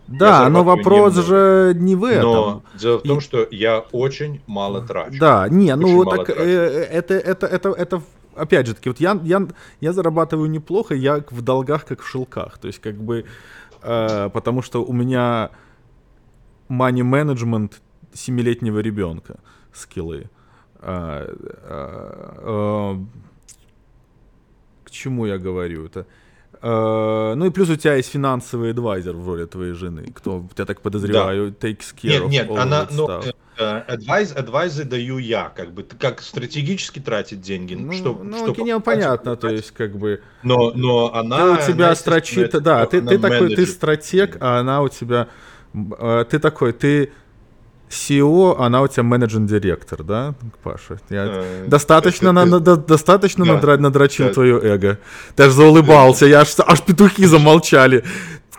Да, но вопрос немного. же не в этом. Но дело в том, что я очень мало трачу. Да, не, ну так э, это, это, это, это, опять же таки, вот я, я, я зарабатываю неплохо, я в долгах как в шелках. То есть как бы, э, потому что у меня money management семилетнего ребенка скиллы. А, а, а, к чему я говорю это? Ну и плюс у тебя есть финансовый адвайзер в роли твоей жены, кто, я так подозреваю, да. takes care нет, of Нет, она, ну, адвайз, адвайзы даю я, как бы, как стратегически тратить деньги. Ну, что, ну что не понятно, то есть, как бы... Но, но она... Ты у тебя строчит, да, ты, ты такой, ты стратег, а она у тебя... Ты такой, ты CEO, она у тебя менеджер-директор, да, Паша? Я э, достаточно, на, на, достаточно да. надра, надрочил да. твое эго. Ты аж заулыбался, я аж, аж петухи замолчали.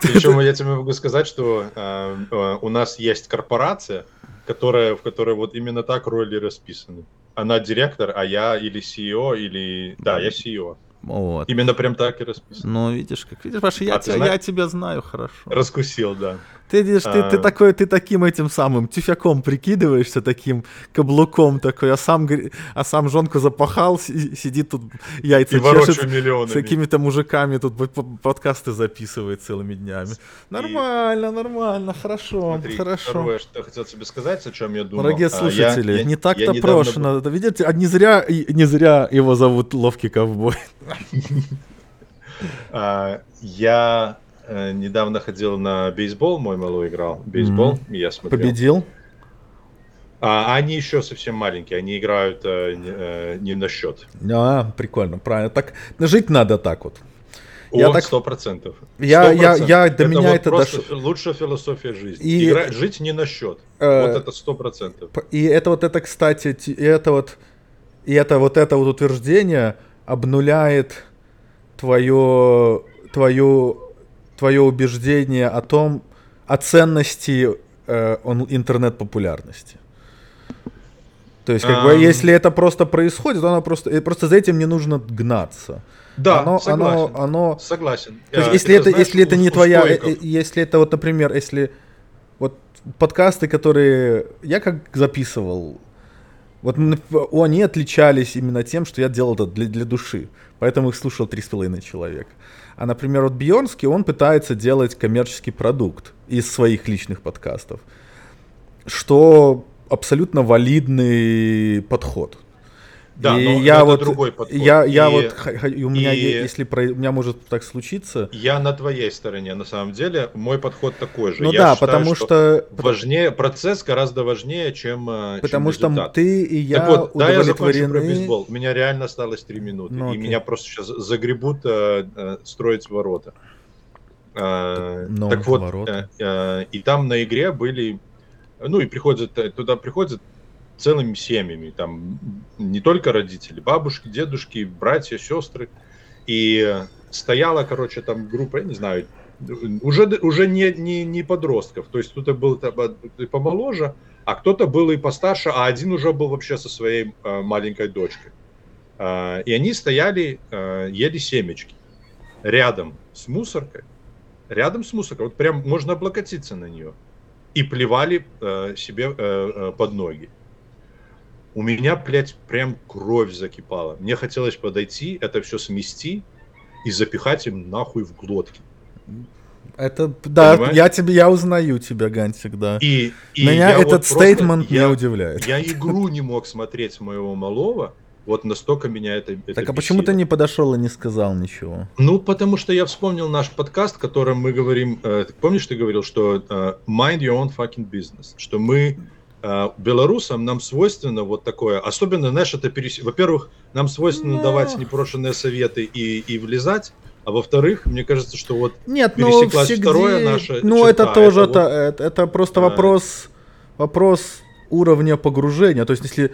Причем я тебе могу сказать, что э, э, у нас есть корпорация, которая, в которой вот именно так роли расписаны. Она директор, а я или CEO, или... Да, я CEO. Вот. Именно прям так и расписано. Ну, видишь, как видишь, Паша, я, а тебя, я тебя знаю хорошо. Раскусил, да. Ты видишь, ты, ты а. такой, ты таким этим самым тюфяком прикидываешься, таким каблуком такой, а сам, а сам жонку запахал, сидит тут яйца и чешет, с какими-то мужиками тут подкасты записывает целыми днями. Нормально, и... нормально, хорошо, Смотри, хорошо. Второе, что я хотел тебе сказать, о чем я думал. Дорогие слушатели, а, я, не так-то прошено. Был... Видите, а не зря, не зря его зовут Ловкий ковбой. А, я э, недавно ходил на бейсбол, мой малой играл бейсбол, я смотрел. Победил? А они еще совсем маленькие, они играют э, не, э, на счет. А, прикольно, правильно. Так жить надо так вот. Я так сто процентов. Я, я, я до это меня вот это дошло. Лучшая философия жизни. И... Игра... Жить не на счет. Э... Вот это сто процентов. И это вот это, кстати, и это вот, и это вот это вот утверждение обнуляет твое, твое твое убеждение о том, о ценности э, интернет-популярности. То есть, как um... бы, если это просто происходит, оно просто, просто за этим не нужно гнаться. Да, оно, согласен. Оно, оно... Согласен. То есть, если это, это знаешь, если это не твоя, э, э, если это вот, например, если вот подкасты, которые я как записывал, вот они отличались именно тем, что я делал это для, для души, поэтому их слушал три с половиной человека. А, например, вот Бьернский, он пытается делать коммерческий продукт из своих личных подкастов, что абсолютно валидный подход. Да, и но я это вот, другой подход. Я, я и, вот, у меня, и, если про, у меня может так случиться. Я на твоей стороне, на самом деле, мой подход такой же. Ну я да, считаю, потому что, важнее процесс гораздо важнее, чем э, потому чем что ты и я так вот, да, я закончу про бейсбол. У меня реально осталось три минуты, ну, и меня просто сейчас загребут э, э, строить ворота. Э, так вот, э, э, и там на игре были, ну и приходят туда приходят целыми семьями, там не только родители, бабушки, дедушки, братья, сестры. И стояла, короче, там группа, я не знаю, уже, уже не, не, не подростков, то есть кто-то был и помоложе, а кто-то был и постарше, а один уже был вообще со своей э, маленькой дочкой. Э, и они стояли, э, ели семечки рядом с мусоркой, рядом с мусоркой, вот прям можно облокотиться на нее, и плевали э, себе э, под ноги у меня, блядь, прям кровь закипала. Мне хотелось подойти, это все смести и запихать им нахуй в глотки. Это, да, Понимаешь? я тебе, я узнаю тебя, Гантик, да. И, и Меня этот вот стейтмент не удивляет. Я игру не мог смотреть моего малого, вот настолько меня это, это Так а почему ты не подошел и не сказал ничего? Ну, потому что я вспомнил наш подкаст, в котором мы говорим, э, помнишь, ты говорил, что э, mind your own fucking business, что мы а, белорусам нам свойственно вот такое, особенно, знаешь, это перес... во-первых, нам свойственно Но... давать непрошенные советы и, и влезать, а во-вторых, мне кажется, что вот Нет, ну, пересеклась всегда... второе наше. Ну, черта, это тоже, это, вот... это, это просто а... вопрос, вопрос уровня погружения. То есть, если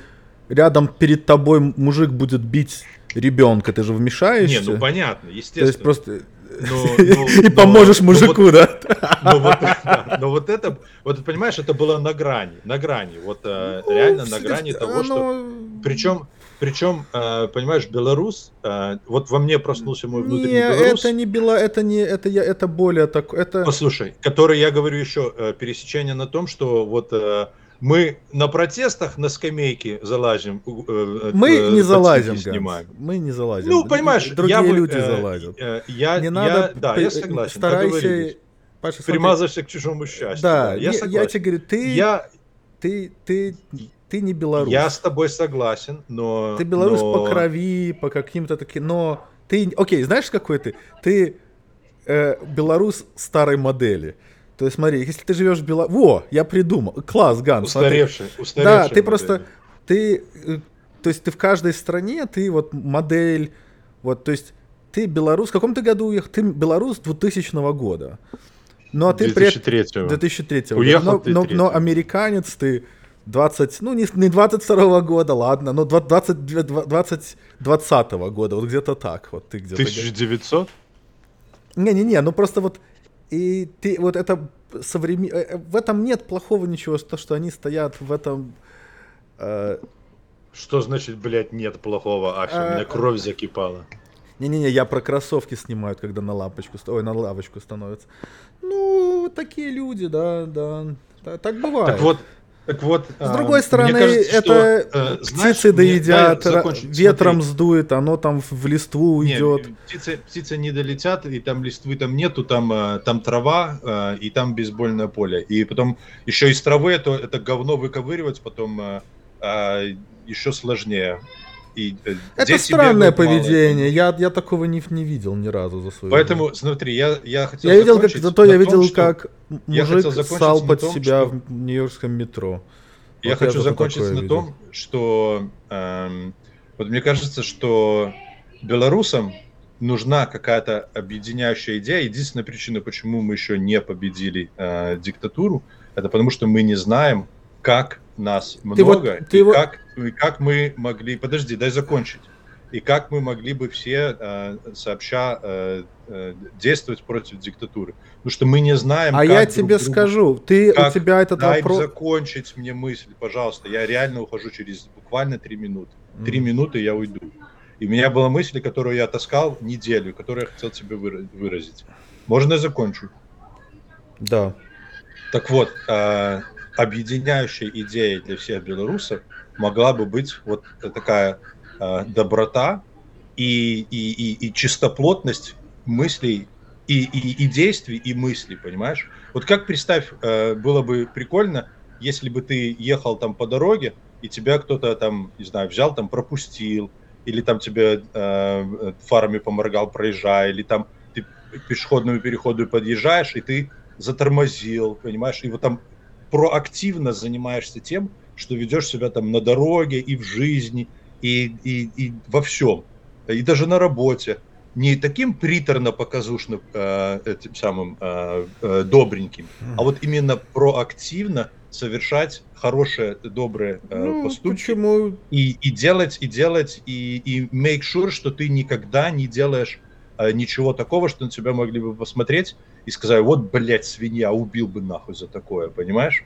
рядом перед тобой мужик будет бить ребенка, ты же вмешаешься. Не, ну понятно, естественно. То есть просто но, но, и поможешь мужику, да? Но вот, да? Но вот это, вот понимаешь, это было на грани, на грани, вот э, ну, реально на грани того, что, причем, причем, э, понимаешь, белорус, э, вот во мне проснулся мой внутренний не, белорус. это не бело, это не, это я, это более так, это. Послушай, который я говорю еще пересечение на том, что вот мы на протестах на скамейке залазим. Э, мы э, не залазим, снимаем. Мы не залазим. Ну, понимаешь, другие я люди э, залазят. Э, я, не надо, да, я согласен. Старайся, Паша, примазывайся к чужому счастью. Да, я, я, я тебе говорю, ты, я, ты, ты, ты не белорус. Я с тобой согласен, но... Ты белорус но... по крови, по каким-то таким, но ты, окей, знаешь какой ты? Ты э, белорус старой модели. То есть смотри, если ты живешь в Беларуси... Во, я придумал. Класс, Ган. Устаревший, устаревший. Да, ты модель. просто... Ты... Э, то есть ты в каждой стране, ты вот модель... Вот, то есть ты белорус... В каком ты году уехал? Ты белорус 2000 года. Ну, а ты 2003 при... 2003 Уехал но, но, но американец ты 20, ну не, не 22 года, ладно, но 20, 20, 20 года, вот где-то так. Вот ты где-то. 1900? Не-не-не, ну просто вот и ты вот это современ... Э, э, в этом нет плохого ничего, то, что они стоят в этом... Э... Что значит, блядь, нет плохого? Ах, а... у меня кровь закипала. Не-не-не, я про кроссовки снимают, когда на лампочку, ой, на лавочку становятся. Ну, такие люди, да, да. Так бывает. Так вот, так вот, с а, другой стороны, кажется, это что, э, птицы доедят, ветром смотри. сдует, оно там в листву уйдет. птицы, птицы не долетят, и там листвы там нету, там, э, там трава, э, и там бейсбольное поле. И потом еще из травы это, это говно выковыривать потом еще сложнее. И это странное поведение. Я, я такого не, не видел ни разу за свою Поэтому, жизнь. смотри, я, я хотел Я видел, как, зато я видел, том, как мужик ссал под том, себя что... в нью-йоркском метро. Я вот хочу я закончить на видел. том, что эм, вот мне кажется, что белорусам нужна какая-то объединяющая идея. Единственная причина, почему мы еще не победили э, диктатуру, это потому что мы не знаем, как нас ты много, вот, ты и, вот... как, и как мы могли... Подожди, дай закончить. И как мы могли бы все э, сообща э, э, действовать против диктатуры. Потому что мы не знаем, А я тебе другу... скажу, ты, как... у тебя этот дай вопрос... закончить мне мысль, пожалуйста. Я реально ухожу через буквально три минуты. Три mm. минуты я уйду. И у меня была мысль, которую я таскал неделю, которую я хотел тебе выразить. Можно я закончу? Да. Так вот, э, объединяющей идеей для всех белорусов могла бы быть вот такая э, доброта и, и, и, и чистоплотность мыслей и, и, и действий, и мыслей, понимаешь? Вот как представь, э, было бы прикольно, если бы ты ехал там по дороге, и тебя кто-то там, не знаю, взял, там пропустил, или там тебе э, фарами поморгал, проезжая, или там ты к пешеходному переходу подъезжаешь, и ты затормозил, понимаешь, и вот там проактивно занимаешься тем, что ведешь себя там на дороге и в жизни, и, и, и во всем, и даже на работе. Не таким приторно-показушным э, этим самым э, э, добреньким, а вот именно проактивно совершать хорошие, добрые э, ну, поступки. Почему? И, и делать, и делать, и, и make sure, что ты никогда не делаешь э, ничего такого, что на тебя могли бы посмотреть и сказать, вот, блядь, свинья, убил бы нахуй за такое, понимаешь?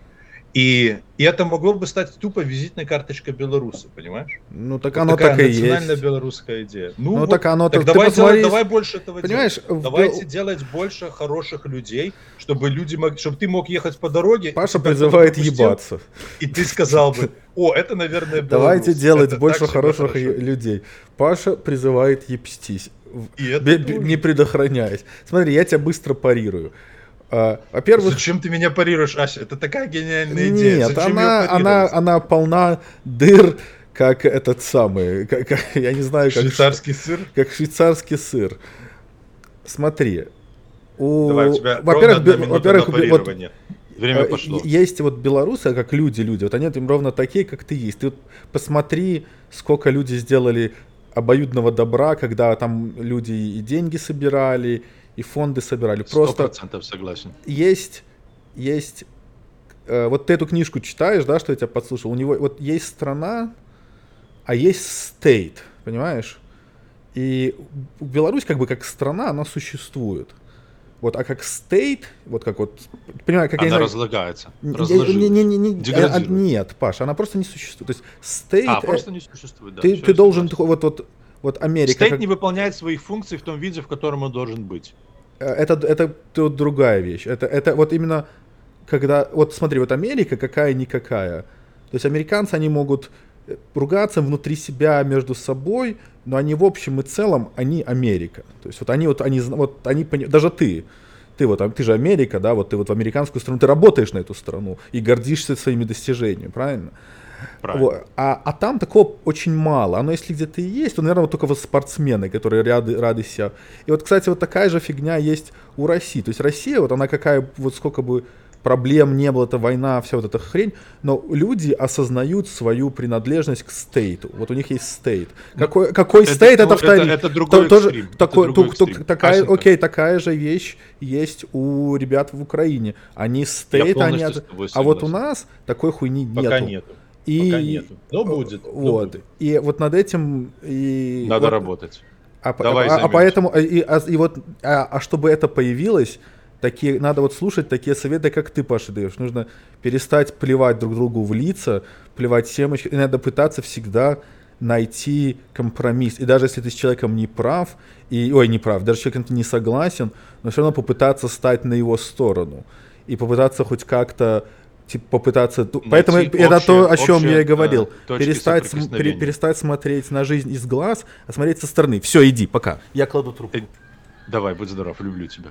И, и это могло бы стать тупо визитной карточкой белоруса, понимаешь? Ну так вот оно так и есть. национальная белорусская идея. Ну, ну вот, так оно так. давай, посмотри... делать, давай больше этого понимаешь, делать. Давайте в... делать больше хороших людей, чтобы люди мог... чтобы ты мог ехать по дороге. Паша призывает ебаться. И ты сказал бы, о, это, наверное, белорус. Давайте делать это больше хороших людей. Паша призывает ебстись. И это не предохраняясь. Смотри, я тебя быстро парирую. А, во-первых... Зачем ты меня парируешь, Ася? Это такая гениальная идея. Нет, она, она, она полна дыр, как этот самый, как, как, я не знаю, как... Швейцарский сыр? Как швейцарский сыр. Смотри. У... Давай, у тебя во-первых, во-первых, вот, Время э, пошло. Есть вот белорусы, как люди, люди, вот они им ровно такие, как ты есть. Ты вот посмотри, сколько люди сделали обоюдного добра, когда там люди и деньги собирали, и фонды собирали. Просто 100% согласен. Есть, есть, э, вот ты эту книжку читаешь, да, что я тебя подслушал, у него вот есть страна, а есть стейт, понимаешь? И Беларусь как бы как страна, она существует. Вот, а как state, вот как вот, понимаю, как она я разлагается, не, не, не, не, а, Нет, Паша, она просто не существует. То есть state... А, просто не существует, да. Ты, ты должен, вот, вот, вот Америка... State как... не выполняет своих функций в том виде, в котором он должен быть. Э, это, это тут другая вещь. Это, это вот именно когда... Вот смотри, вот Америка какая-никакая. То есть американцы, они могут э, ругаться внутри себя между собой, но они в общем и целом, они Америка. То есть вот они вот, они, вот они, даже ты, ты вот, ты же Америка, да, вот ты вот в американскую страну, ты работаешь на эту страну и гордишься своими достижениями, правильно? Вот. А, а там такого очень мало. Оно если где-то и есть, то, наверное, вот только вот спортсмены, которые рады, рады себя. И вот, кстати, вот такая же фигня есть у России. То есть Россия, вот она какая, вот сколько бы проблем не было, это война, вся вот эта хрень, но люди осознают свою принадлежность к стейту. Вот у них есть стейт. Ну, какой, какой это, стейт, это, это, это, это другой тоже, экстрим. Такой, это другой ту, ту, такая, окей, такая же вещь есть у ребят в Украине. Они стейт, они... А вот у нас такой хуйни Пока нету. нету. И, Пока нету. Но будет. Вот. Но будет. И вот над этим и. Надо вот, работать. А, Давай а, а поэтому и, а, и вот а, а чтобы это появилось, такие надо вот слушать такие советы, как ты, Паша, даешь. Нужно перестать плевать друг другу в лица, плевать семечки. И надо пытаться всегда найти компромисс. И даже если ты с человеком не прав, и, ой, не прав, даже человек не согласен, но все равно попытаться стать на его сторону. И попытаться хоть как-то типа попытаться. Найти Поэтому общее, это то, о чем общее, я и говорил. Да, перестать, пере, перестать смотреть на жизнь из глаз, а смотреть со стороны. Все, иди, пока. Я кладу трубку. Давай, будь здоров, люблю тебя.